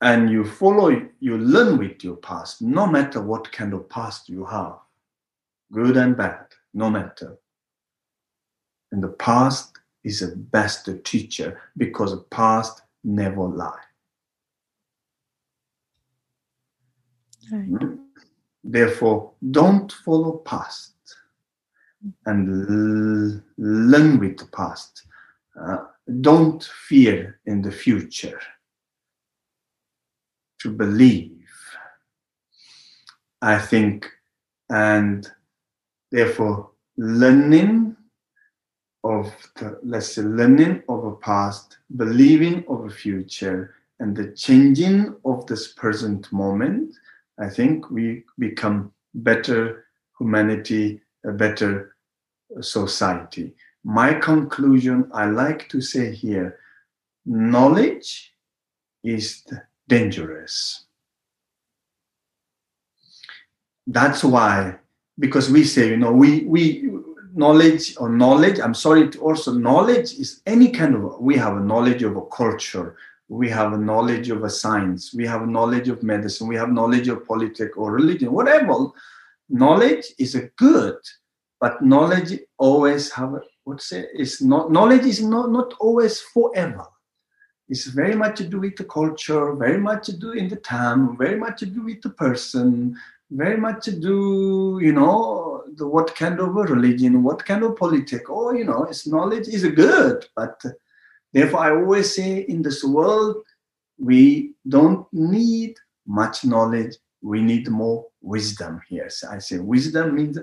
and you follow, you learn with your past, no matter what kind of past you have, good and bad, no matter. And the past is the best teacher because the past never lie. Right. Hmm? Therefore, don't follow past and learn with the past. Uh, don't fear in the future. To believe, I think, and therefore learning of the let's say learning of a past, believing of a future, and the changing of this present moment, I think we become better humanity, a better society. My conclusion, I like to say here, knowledge is dangerous. That's why, because we say, you know, we we knowledge or knowledge i'm sorry also knowledge is any kind of we have a knowledge of a culture we have a knowledge of a science we have a knowledge of medicine we have knowledge of politics or religion whatever knowledge is a good but knowledge always have what say is not knowledge is not not always forever it's very much to do with the culture very much to do in the time very much to do with the person very much to do you know the, what kind of a religion, what kind of politics. Oh, you know, it's knowledge is good, but therefore I always say in this world we don't need much knowledge. We need more wisdom here. So I say wisdom means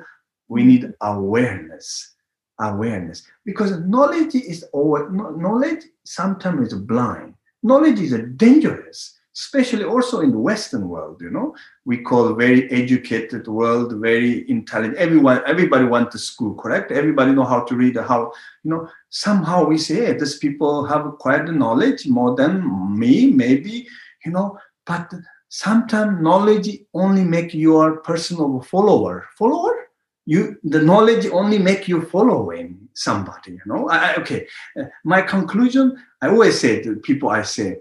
we need awareness, awareness, because knowledge is always knowledge sometimes is blind. Knowledge is dangerous especially also in the western world you know? We call very educated world very intelligent everyone everybody went to school correct? Everybody know how to read how you know? Somehow we say hey, these people have acquired knowledge more than me maybe you know? But sometimes knowledge only make your a person of a follower follower you the knowledge only make you following somebody you know I, okay uh, my conclusion i always say to people i say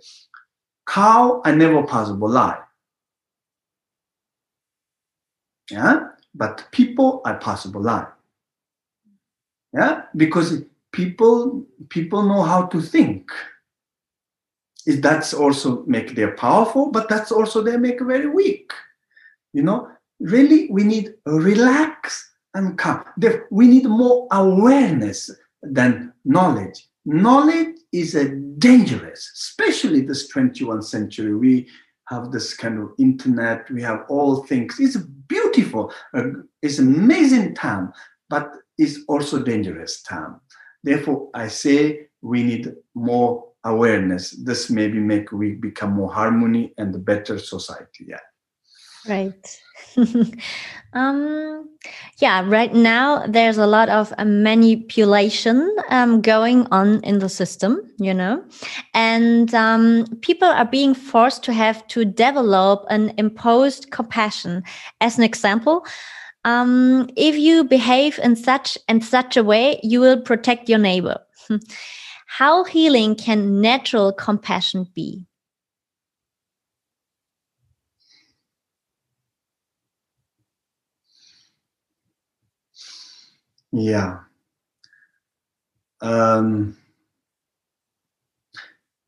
cow are never possible lie. Yeah, but people are possible lie. Yeah, because people people know how to think. That's also make them powerful, but that's also they make very weak. You know, really, we need relax and calm. We need more awareness than knowledge. Knowledge is a dangerous, especially this 21st century. We have this kind of internet, we have all things. It's beautiful, uh, it's amazing time, but it's also dangerous time. Therefore, I say we need more awareness. This maybe make we become more harmony and better society. Yeah. Right. um, yeah, right now there's a lot of uh, manipulation um, going on in the system, you know, and um, people are being forced to have to develop an imposed compassion. As an example, um, if you behave in such and such a way, you will protect your neighbor. How healing can natural compassion be? Yeah. Um,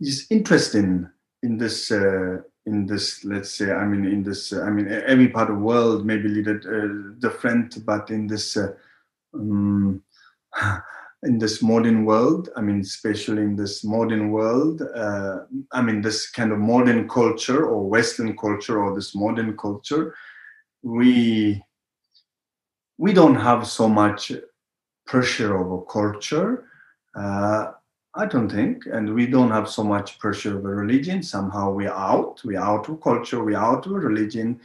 it's interesting in this uh, in this let's say I mean in this uh, I mean every part of the world maybe little uh, different, but in this uh, um, in this modern world, I mean especially in this modern world, uh, I mean this kind of modern culture or Western culture or this modern culture, we we don't have so much pressure of a culture. Uh, I don't think, and we don't have so much pressure of a religion. Somehow we're out, we're out of culture, we're out of religion.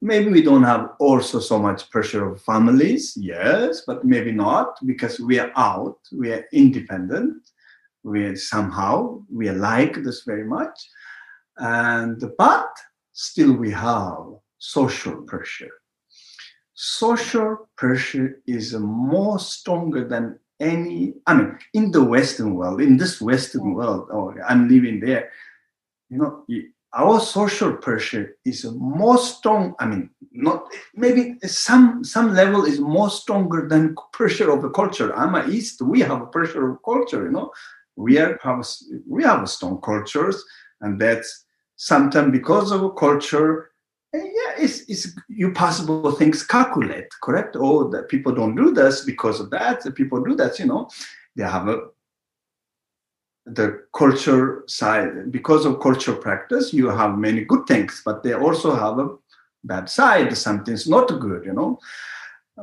Maybe we don't have also so much pressure of families, yes, but maybe not because we are out, we are independent, we are somehow we like this very much, and but still we have social pressure social pressure is more stronger than any i mean in the western world in this western world or oh, i'm living there you know our social pressure is more strong. I mean, not maybe some some level is more stronger than pressure of the culture. I'm a East. We have a pressure of culture. You know, we are have we have strong cultures, and that's sometimes because of a culture. Yeah, it's, it's you possible things calculate, correct? Oh, that people don't do this because of that. The people do that, you know. They have a the culture side because of culture practice you have many good things but they also have a bad side something's not good you know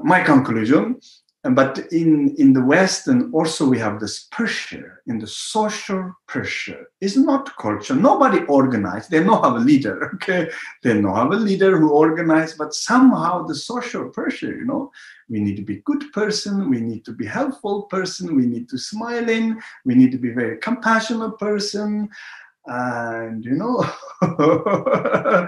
my conclusion but in in the west and also we have this pressure in the social pressure it's not culture. Nobody organized. They don't have a leader okay? They don't have a leader who organized but somehow the social pressure you know? We need to be good person. We need to be helpful person. We need to smile in. We need to be very compassionate person and you know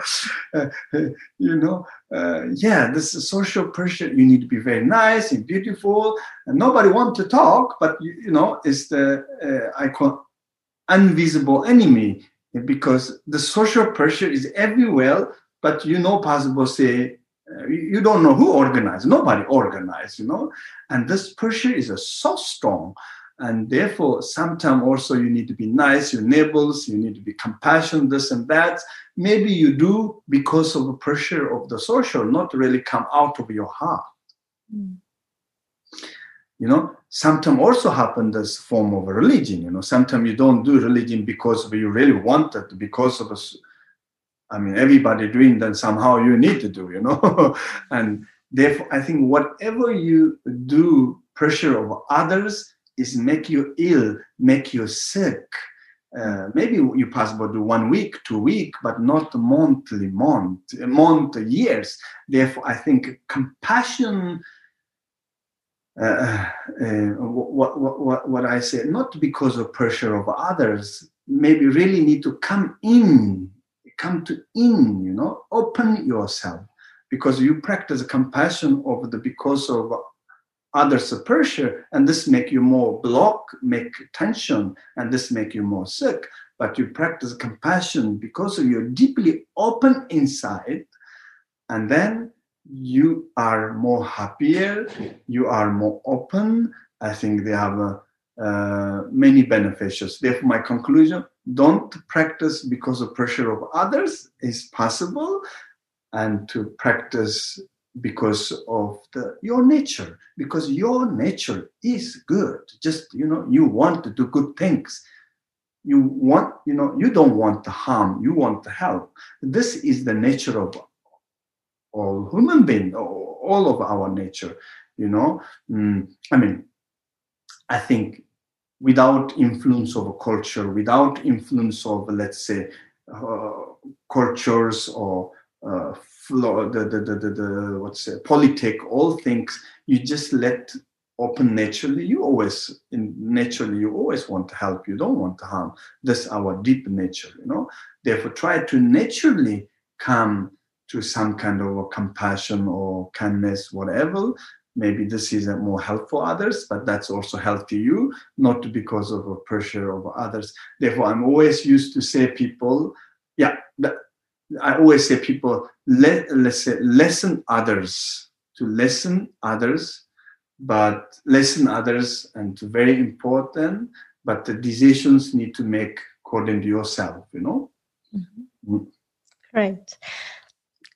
you know uh, yeah this is social pressure. You need to be very nice and beautiful. And nobody want to talk but you, you know it's the uh, i call invisible enemy because the social pressure is everywhere but you know possible say uh, you don't know who organized. Nobody organized you know. And this pressure is uh, so strong and therefore sometimes also you need to be nice your neighbors you need to be compassionate this and that. Maybe you do because of the pressure of the social not really come out of your heart. Mm. you know sometimes also happen this form of religion you know. Sometimes you don't do religion because you really want it because of a, i mean everybody doing that somehow you need to do you know. And therefore i think whatever you do pressure of others is make you ill, make you sick. Uh, maybe you possibly do one week, two week, but not monthly, month, month, years. Therefore, I think compassion. Uh, uh, what, what, what, what I say, not because of pressure of others, maybe really need to come in, come to in, you know, open yourself because you practice compassion of the because of others pressure and this make you more block make tension and this make you more sick. But you practice compassion because you're deeply open inside and then you are more happier you are more open. I think they have a, uh, many beneficials therefore my conclusion don't practice because of pressure of others is possible and to practice because of the your nature because your nature is good. Just you know you want to do good things. You want you know you don't want to harm you want to help. This is the nature of all human beings all of our nature you know. Mm, i mean i think without influence of a culture without influence of let's say uh, cultures or uh, the, the, the, the, the what's it, politic, all things, you just let open naturally. You always, in naturally, you always want to help. You don't want to harm. That's our deep nature, you know. Therefore, try to naturally come to some kind of compassion or kindness, whatever. Maybe this is more helpful for others, but that's also help to you, not because of a pressure of others. Therefore, I'm always used to say people, yeah, that, I always say people let let's say listen others to listen others, but listen others and very important. But the decisions need to make according to yourself. You know. Mm-hmm. Mm. Right.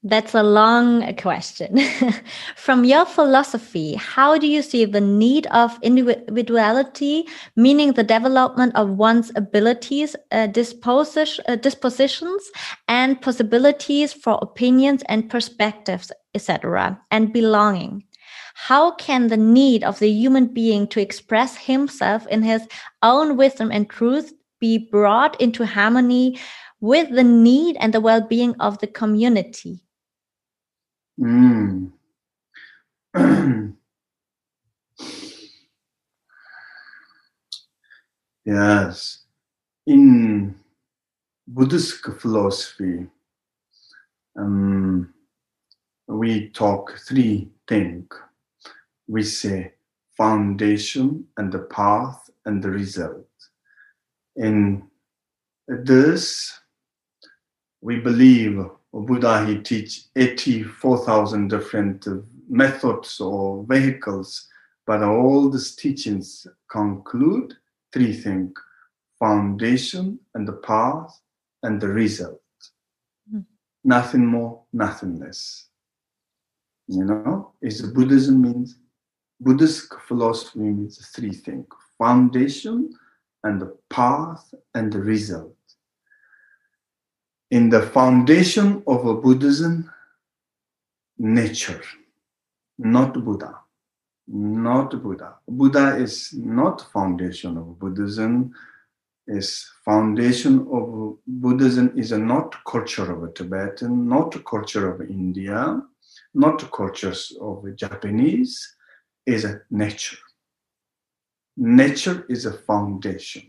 That's a long question. From your philosophy, how do you see the need of individuality, meaning the development of one's abilities, uh, uh, dispositions, and possibilities for opinions and perspectives, etc., and belonging? How can the need of the human being to express himself in his own wisdom and truth be brought into harmony with the need and the well being of the community? Mm. yes. In Buddhist philosophy, um, we talk three things. We say foundation and the path and the result. In this, we believe Buddha he teach 84,000 different methods or vehicles, but all these teachings conclude three things: foundation and the path and the result. Mm. Nothing more, nothing less. You know, is Buddhism means Buddhist philosophy means three things: foundation and the path and the result in the foundation of a Buddhism, nature, not Buddha. Not Buddha. Buddha is not foundation of Buddhism. Is foundation of Buddhism is a not culture of a Tibetan, not culture of India, not cultures of Japanese, is a nature. Nature is a foundation.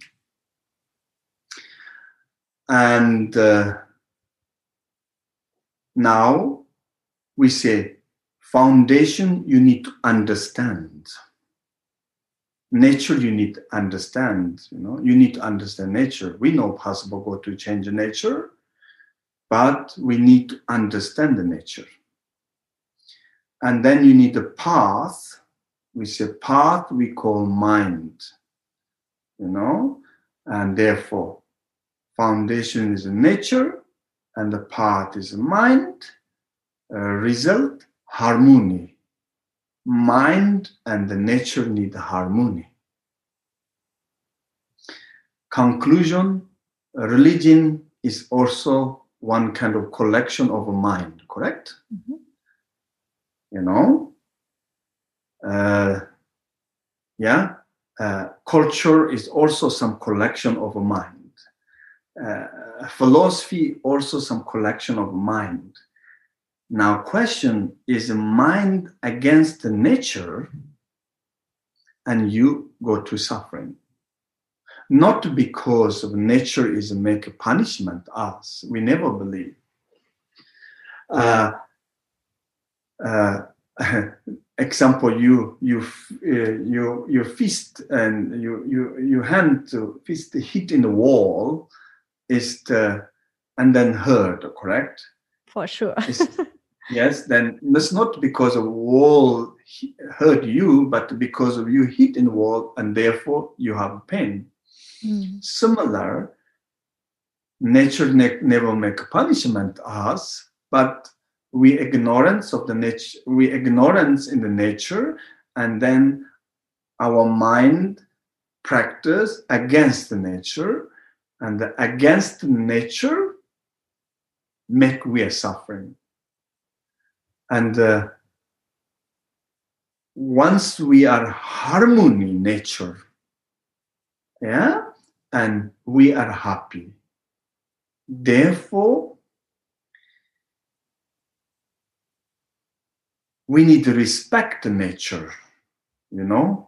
And uh, now we say foundation you need to understand. Nature you need to understand, you know, you need to understand nature. We know possible go to change nature, but we need to understand the nature. And then you need a path. We say path we call mind. You know, and therefore foundation is nature and the path is mind, uh, result, harmony. Mind and the nature need harmony. Conclusion, religion is also one kind of collection of a mind, correct? Mm-hmm. You know? Uh, yeah? Uh, culture is also some collection of a mind. Uh, philosophy also some collection of mind. Now, question is mind against the nature, and you go to suffering. Not because of nature is make punishment us. We never believe. Uh, uh, example, you you uh, you your fist and you you you hand to fist hit in the wall is the and then hurt, correct? For sure. yes, then it's not because of wall hurt you, but because of you hit in the wall and therefore you have pain. Mm. Similar, nature ne- never make punishment us, but we ignorance of the nature, we ignorance in the nature, and then our mind practice against the nature and against nature make we are suffering. And uh, once we are harmony nature yeah and we are happy. Therefore we need to respect nature you know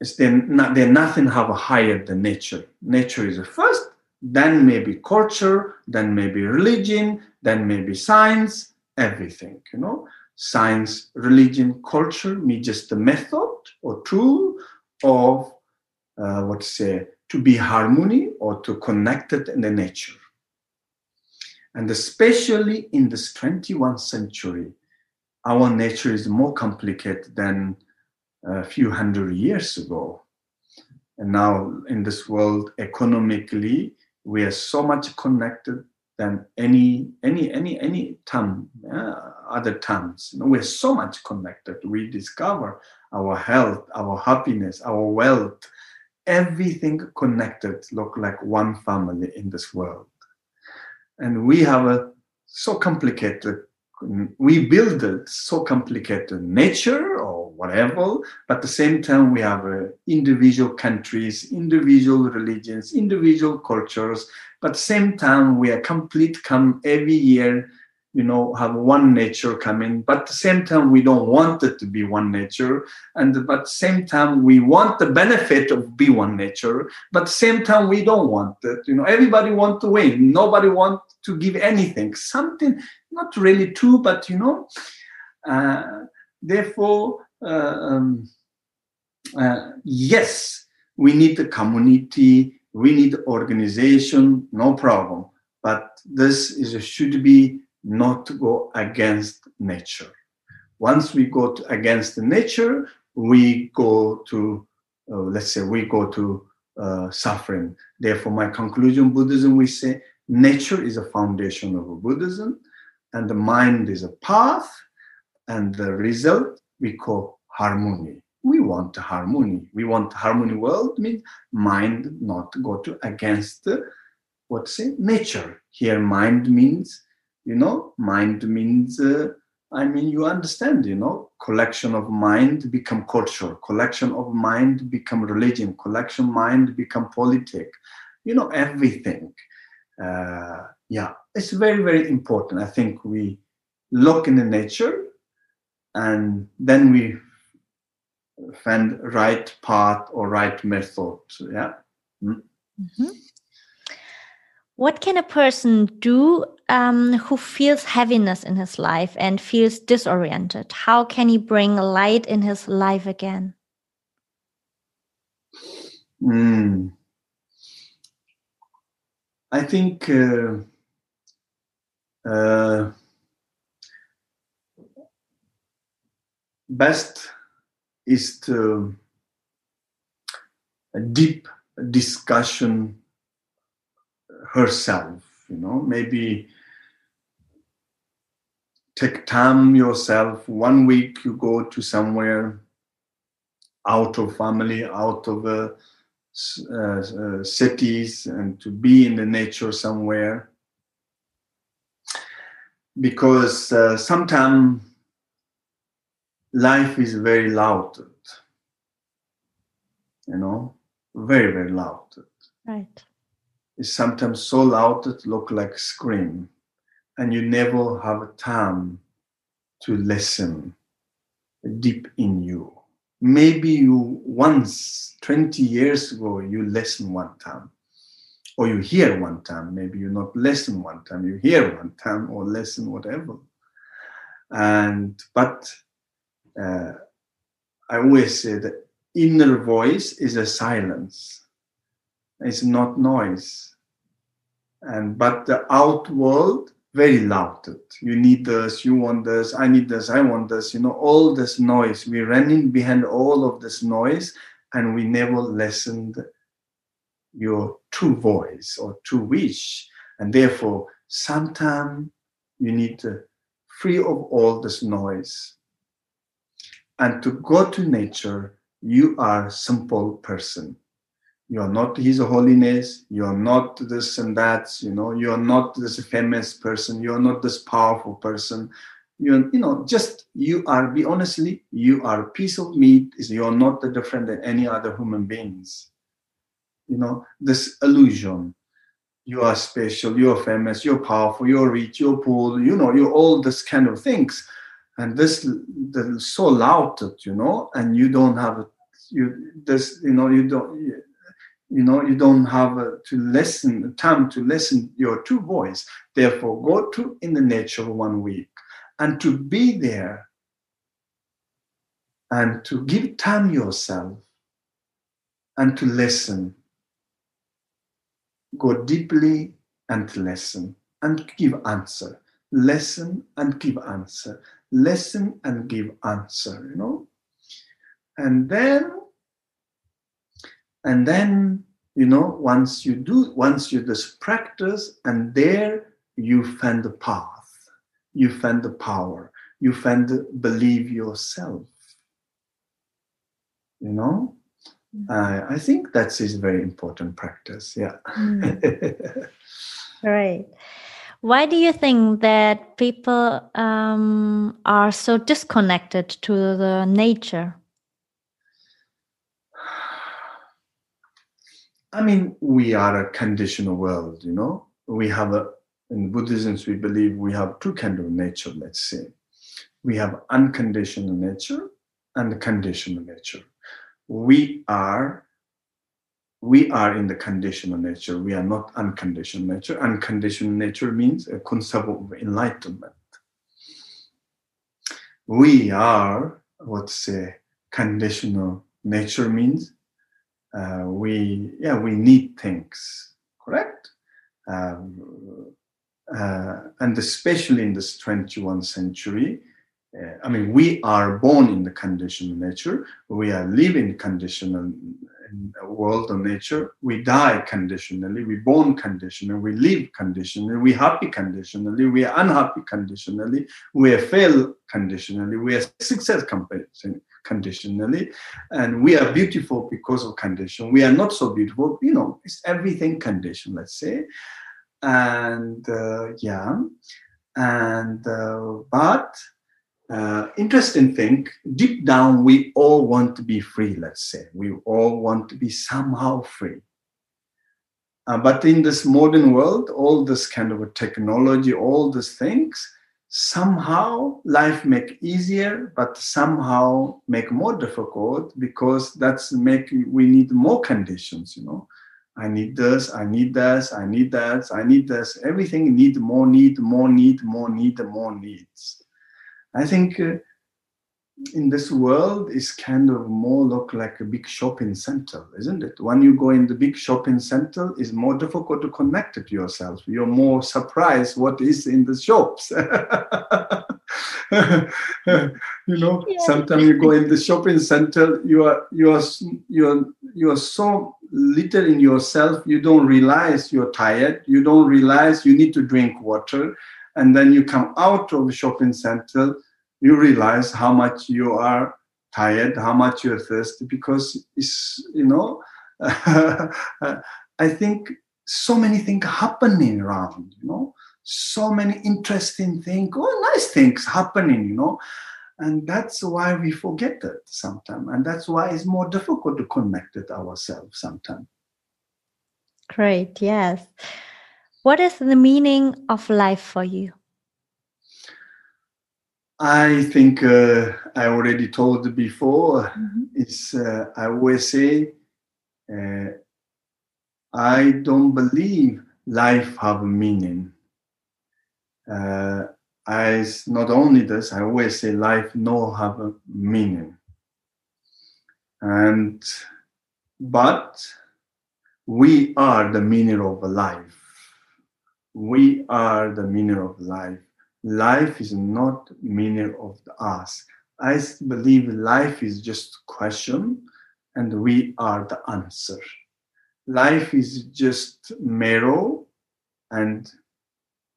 it's then nothing have a higher than nature. Nature is the first, then maybe culture, then maybe religion, then maybe science, everything, you know. Science, religion, culture me just a method or tool of uh, what say to be harmony or to connect it in the nature. And especially in this 21st century, our nature is more complicated than a few hundred years ago. And now in this world, economically, we are so much connected than any any any any time uh, other times. You know, we're so much connected. We discover our health, our happiness, our wealth, everything connected. Look like one family in this world, and we have a so complicated. We build it so complicated nature or whatever. But at the same time, we have uh, individual countries, individual religions, individual cultures. But at the same time, we are complete come every year, you know, have one nature coming. But at the same time, we don't want it to be one nature. And but at the same time, we want the benefit of be one nature. But at the same time, we don't want it. You know, everybody want to win. Nobody want to give anything. Something not really true, but you know. Uh, therefore uh, um, uh, yes, we need the community, we need organization, no problem. but this is should be not to go against nature. Once we go to, against nature, we go to, uh, let's say, we go to uh, suffering. Therefore, my conclusion Buddhism, we say nature is a foundation of Buddhism, and the mind is a path, and the result we call harmony. We want harmony. We want harmony world means mind not go to against the, what say nature. Here, mind means you know mind means uh, i mean you understand you know collection of mind become culture collection of mind become religion collection mind become politic you know everything uh, yeah it's very very important i think we look in the nature and then we find right path or right method yeah mm. mm-hmm. What can a person do um, who feels heaviness in his life and feels disoriented? How can he bring light in his life again? Mm. I think uh, uh, best is to a deep discussion herself you know maybe take time yourself. One week you go to somewhere out of family out of uh, uh, cities and to be in the nature somewhere. Because uh, sometimes life is very loud you know very very loud. Right is sometimes so loud it look like scream and you never have time to listen deep in you. Maybe you once 20 years ago you listen one time or you hear one time. Maybe you not listen one time you hear one time or listen whatever. And but uh, i always say that inner voice is a silence. It's not noise and but the out world very loud. You need this you want this i need this i want this you know all this noise. We're running behind all of this noise and we never listened your true voice or true wish. And therefore sometime you need to free of all this noise. And to go to nature you are simple person you are not his holiness you are not this and that you know you are not this famous person you are not this powerful person. You you know just you are be honestly you are a piece of meat is you are not different than any other human beings. You know this illusion. You are special you're famous you're powerful you're rich you're poor you know you're all this kind of things. And this the so loud you know and you don't have you this you know you don't you know you don't have uh, to listen time to listen your true voice. Therefore go to in the nature of one week. And to be there and to give time yourself and to listen. Go deeply and listen and give answer. Listen and give answer. Listen and give answer you know. And then and then you know once you do once you just practice and there you find the path. You find the power. You find the believe yourself. You know? Mm. uh, i think that's is very important practice yeah. Mm. right. Why do you think that people um, are so disconnected to the nature I mean, we are a conditional world, you know. We have a in Buddhism we believe we have two kind of nature, let's say. We have unconditional nature and conditional nature. We are we are in the conditional nature. We are not unconditional nature. Unconditional nature means a concept of enlightenment. We are what say conditional nature means uh, we yeah we need things correct um, uh, and especially in this 21st century, uh, I mean, we are born in the conditional nature. We are living conditional in a world of nature. We die conditionally. We born conditionally. We live conditionally. We happy conditionally. We are unhappy conditionally. We fail conditionally. We are success conditionally, and we are beautiful because of condition. We are not so beautiful. You know, it's everything condition. Let's say, and uh, yeah, and uh, but uh, interesting thing deep down we all want to be free let's say we all want to be somehow free uh, but in this modern world all this kind of technology all these things somehow life make easier but somehow make more difficult because that's make we need more conditions you know. I need this i need this i need that i need this. Everything need more need more need more need more needs. I think uh, in this world is kind of more look like a big shopping center, isn't it? When you go in the big shopping center, it's more difficult to connect to yourself. You're more surprised what is in the shops. you know, yeah. sometimes you go in the shopping center, you are you are you are you are so little in yourself, you don't realize you're tired, you don't realize you need to drink water and then you come out of the shopping center you realize how much you are tired how much you're thirsty because it's you know i think so many things happening around you know so many interesting things oh nice things happening you know and that's why we forget it sometimes and that's why it's more difficult to connect with ourselves sometimes great yes what is the meaning of life for you? I think uh, I already told before. Mm-hmm. It's uh, I always say uh, I don't believe life have a meaning. Uh, I not only this, I always say life no have a meaning. And but we are the meaning of life we are the meaning of life. Life is not meaning of us. I believe life is just question and we are the answer. Life is just mirror and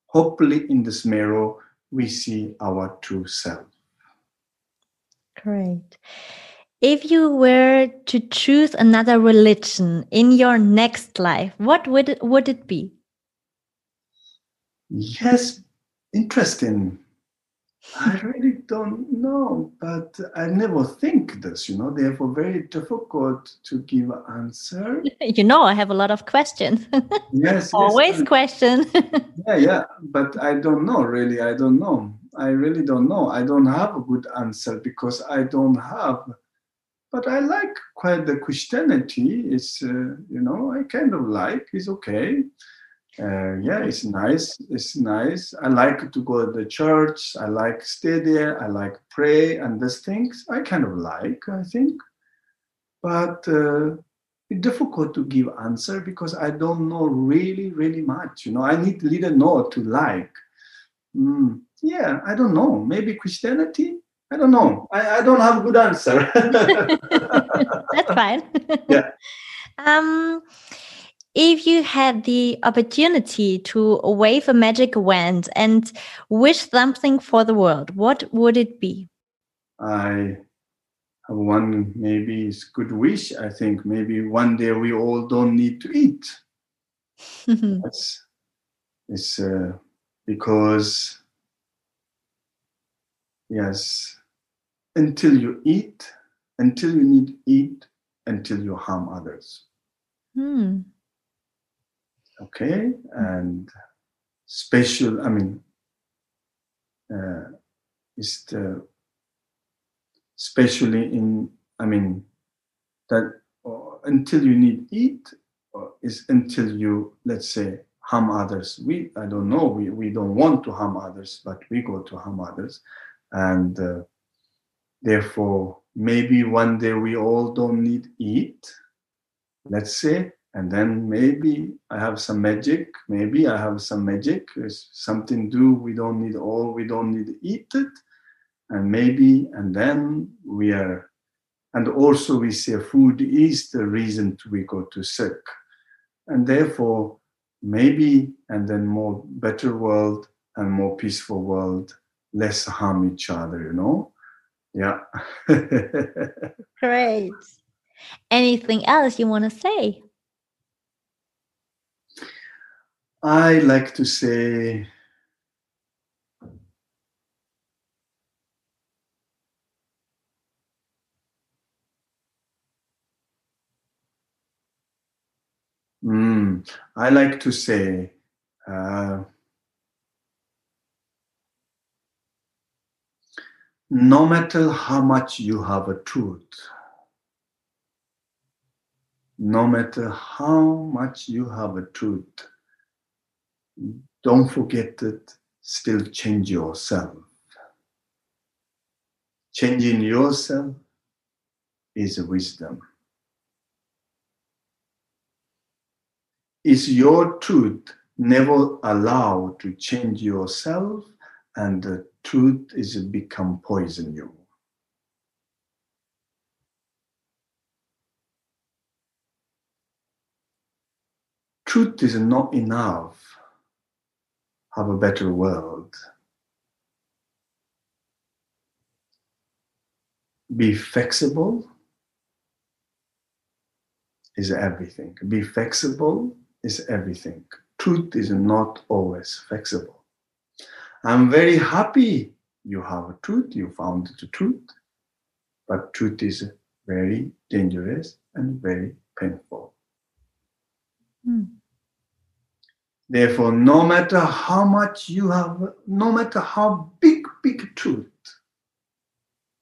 hopefully in this mirror we see our true self. Great. If you were to choose another religion in your next life, what would it, would it be? Yes, interesting. I really don't know, but I never think this, you know, therefore very difficult to give an answer. You know, I have a lot of questions. Yes. Always yes. question. yeah, yeah. But I don't know, really. I don't know. I really don't know. I don't have a good answer because I don't have. But I like quite the Christianity. It's, uh, you know, I kind of like. It's okay uh, yeah, it's nice. It's nice. I like to go to the church. I like stay there. I like pray and these things. I kind of like. I think, but uh, it's difficult to give answer because I don't know really, really much. You know, I need little know to like. Mm, yeah, I don't know. Maybe Christianity. I don't know. I, I don't have a good answer. That's fine. yeah. Um if you had the opportunity to wave a magic wand and wish something for the world, what would it be? I have one maybe it's good wish. I think maybe one day we all don't need to eat. That's it's uh, because yes, until you eat, until you need eat, until you harm others. Hmm okay and special i mean uh, is the especially in i mean that until you need eat is until you let's say harm others. We i don't know we, we don't want to harm others but we go to harm others. And uh, therefore maybe one day we all don't need eat let's say and then maybe I have some magic. Maybe I have some magic. There's something do. We don't need all. We don't need to eat it, and maybe and then we are, and also we say food is the reason to we go to sick, and therefore maybe and then more better world and more peaceful world, less harm each other. You know, yeah. Great. Anything else you want to say? I like to say Mm, I like to say, uh, no matter how much you have a truth, no matter how much you have a truth, don't forget that still change yourself. Changing yourself is a wisdom. Is your truth never allowed to change yourself and the truth is become poison you. Truth is not enough have a better world. Be flexible is everything. Be flexible is everything. Truth is not always flexible. I'm very happy you have a truth, you found the truth, but truth is very dangerous and very painful. Mm. Therefore, no matter how much you have, no matter how big, big truth,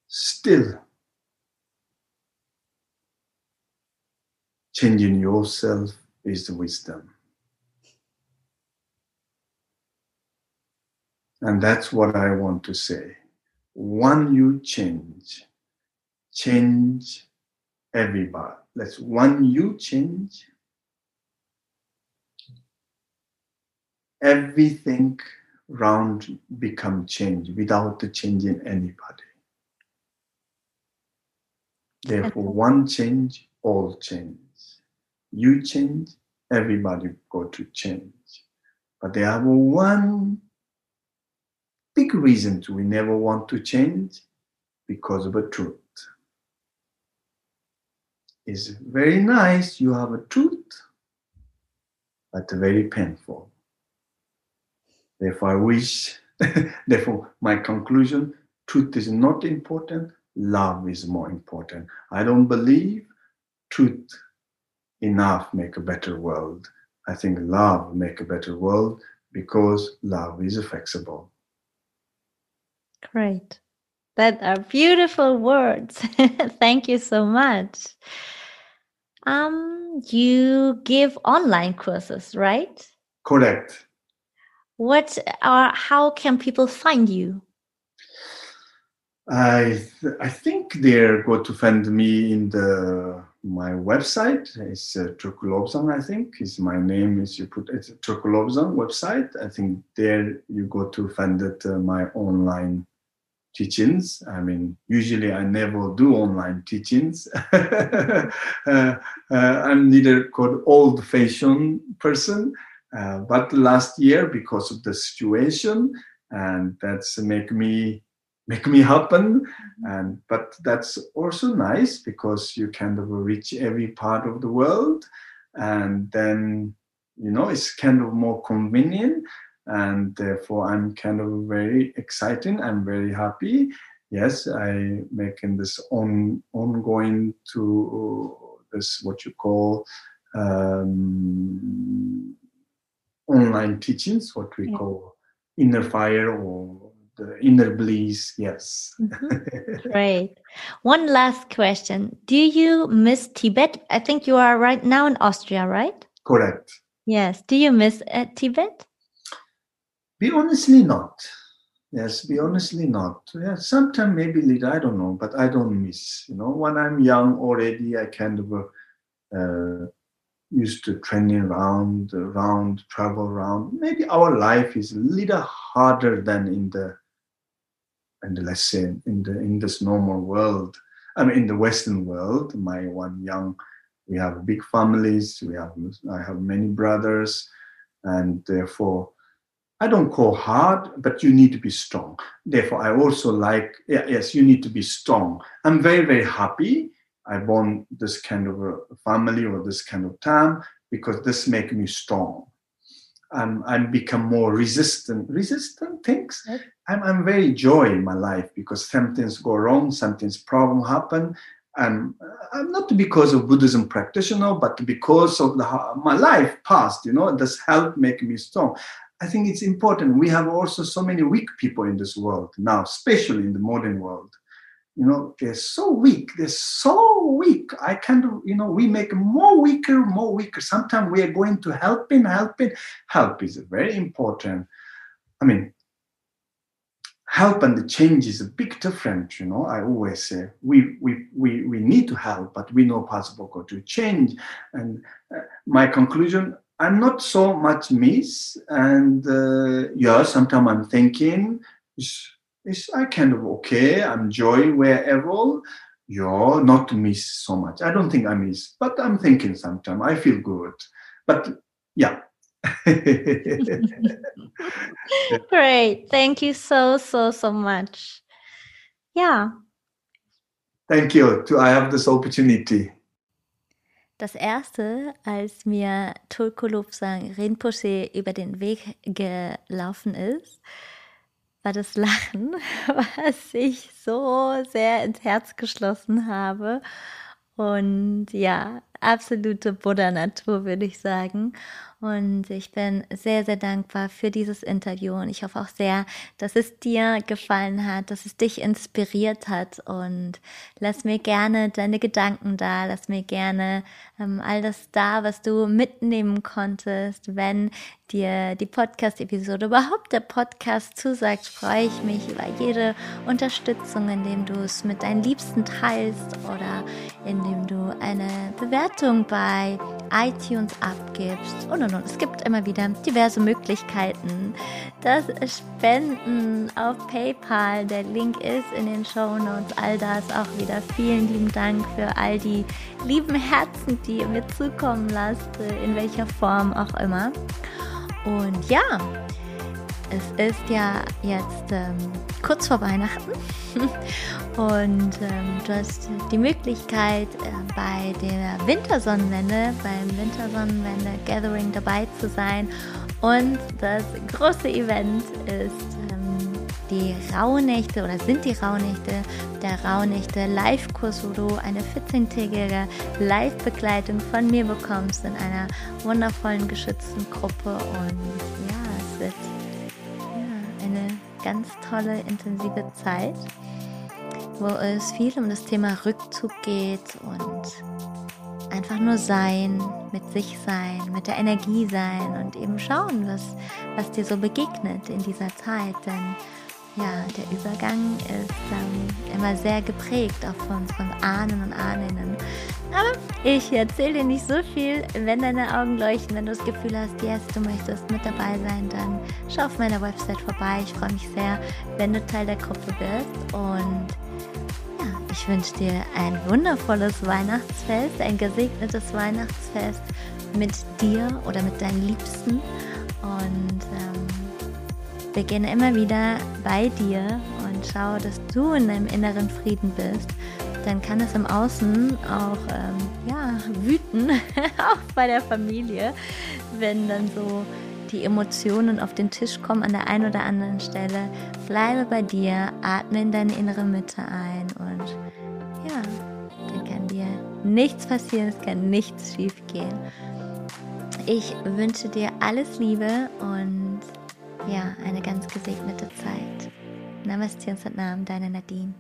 still changing yourself is the wisdom. And that's what I want to say. One you change, change everybody. Let's one you change, everything round become changed without the changing anybody. Therefore, one change, all change. You change, everybody go to change. But there are one big reason we never want to change because of a truth. It's very nice you have a truth, but very painful. Therefore, I wish, therefore, my conclusion truth is not important, love is more important. I don't believe truth enough make a better world. I think love make a better world because love is flexible. Great. That are beautiful words. Thank you so much. Um, you give online courses, right? Correct what are how can people find you? I th- i think they're going to find me in the my website. It's uh, Tulku Lobsang, I think is my name is you put it's Tulku Lobsang website. I think there you go to find it uh, my online teachings. I mean usually I never do online teachings. Uh, uh, I'm neither called old fashioned person uh, but last year, because of the situation, and that's make me make me happen. And but that's also nice because you kind of reach every part of the world, and then you know it's kind of more convenient, and therefore I'm kind of very exciting. I'm very happy. Yes, I making this on ongoing to this what you call um, online teachings, what we yeah. call inner fire or the inner bliss. Yes. Mm-hmm. Great. One last question. Do you miss Tibet? I think you are right now in Austria, right? Correct. Yes. Do you miss uh, Tibet? Be honestly not. Yes, be honestly not. Yeah, sometimes maybe later, I don't know, but I don't miss. You know, when I'm young already, I kind of uh, used to training around, around, travel around. Maybe our life is a little harder than in the, the let's say in the in this normal world. I mean, in the Western world, my one young, we have big families. We have I have many brothers, and therefore I don't call hard, but you need to be strong. Therefore, I also like, yeah, yes, you need to be strong. I'm very, very happy I born this kind of a family or this kind of time because this make me strong. I'm, I'm become more resistant, resistant things. I'm, I'm very joy in my life because some things go wrong, something's problem happen. And uh, I'm not because of Buddhism practitioner, but because of the, my life past, you know, this help make me strong. I think it's important. We have also so many weak people in this world now, especially in the modern world. You know, they're so weak. They're so weak. I can't you know, we make more weaker, more weaker. Sometimes we are going to help him, help him. Help is very important. I mean, help and the change is a big difference you know i always say we we we, we need to help but we know possible go to change and uh, my conclusion I'm not so much miss, and uh, yeah, sometimes I'm thinking, is is I kind of okay? I'm joy wherever. You're not miss so much. I don't think I miss, but I'm thinking sometimes I feel good. But yeah. Great. Thank you so so so much. Yeah. Thank you. To I have this opportunity. Das erste, als mir Tulku Lobsang Rinpoche über den Weg gelaufen ist, war das Lachen, was ich so sehr ins Herz geschlossen habe. Und ja, absolute Buddha-Natur, würde ich sagen. Und ich bin sehr, sehr dankbar für dieses Interview und ich hoffe auch sehr, dass es dir gefallen hat, dass es dich inspiriert hat und lass mir gerne deine Gedanken da, lass mir gerne ähm, all das da, was du mitnehmen konntest. Wenn dir die Podcast-Episode überhaupt der Podcast zusagt, freue ich mich über jede Unterstützung, indem du es mit deinen Liebsten teilst oder indem du eine Bewertung bei iTunes abgibst und und. Es gibt immer wieder diverse Möglichkeiten. Das Spenden auf PayPal, der Link ist in den Show Notes. All das auch wieder. Vielen lieben Dank für all die lieben Herzen, die ihr mir zukommen lasst, in welcher Form auch immer. Und ja, es ist ja jetzt ähm, kurz vor Weihnachten und ähm, du hast die Möglichkeit, äh, bei der Wintersonnenwende, beim Wintersonnenwende Gathering dabei zu sein. Und das große Event ist ähm, die Rauhnächte oder sind die Rauhnächte der Rauhnächte Live-Kurs, wo du eine 14-tägige Live-Begleitung von mir bekommst in einer wundervollen geschützten Gruppe. Und ganz tolle, intensive Zeit, wo es viel um das Thema Rückzug geht und einfach nur sein, mit sich sein, mit der Energie sein und eben schauen, was, was dir so begegnet in dieser Zeit. Denn ja, der Übergang ist ähm, immer sehr geprägt, auch von, von Ahnen und Ahninnen. Aber ich erzähle dir nicht so viel. Wenn deine Augen leuchten, wenn du das Gefühl hast, yes, du möchtest mit dabei sein, dann schau auf meiner Website vorbei. Ich freue mich sehr, wenn du Teil der Gruppe wirst. Und ja, ich wünsche dir ein wundervolles Weihnachtsfest, ein gesegnetes Weihnachtsfest mit dir oder mit deinen Liebsten. Und ähm, beginne immer wieder bei dir und schau, dass du in deinem inneren Frieden bist dann kann es im Außen auch ähm, ja, wüten, auch bei der Familie, wenn dann so die Emotionen auf den Tisch kommen an der einen oder anderen Stelle. Bleibe bei dir, atme in deine innere Mitte ein und ja, dann kann dir nichts passieren, es kann nichts schief gehen. Ich wünsche dir alles Liebe und ja, eine ganz gesegnete Zeit. Namaste und Satnam, deine Nadine.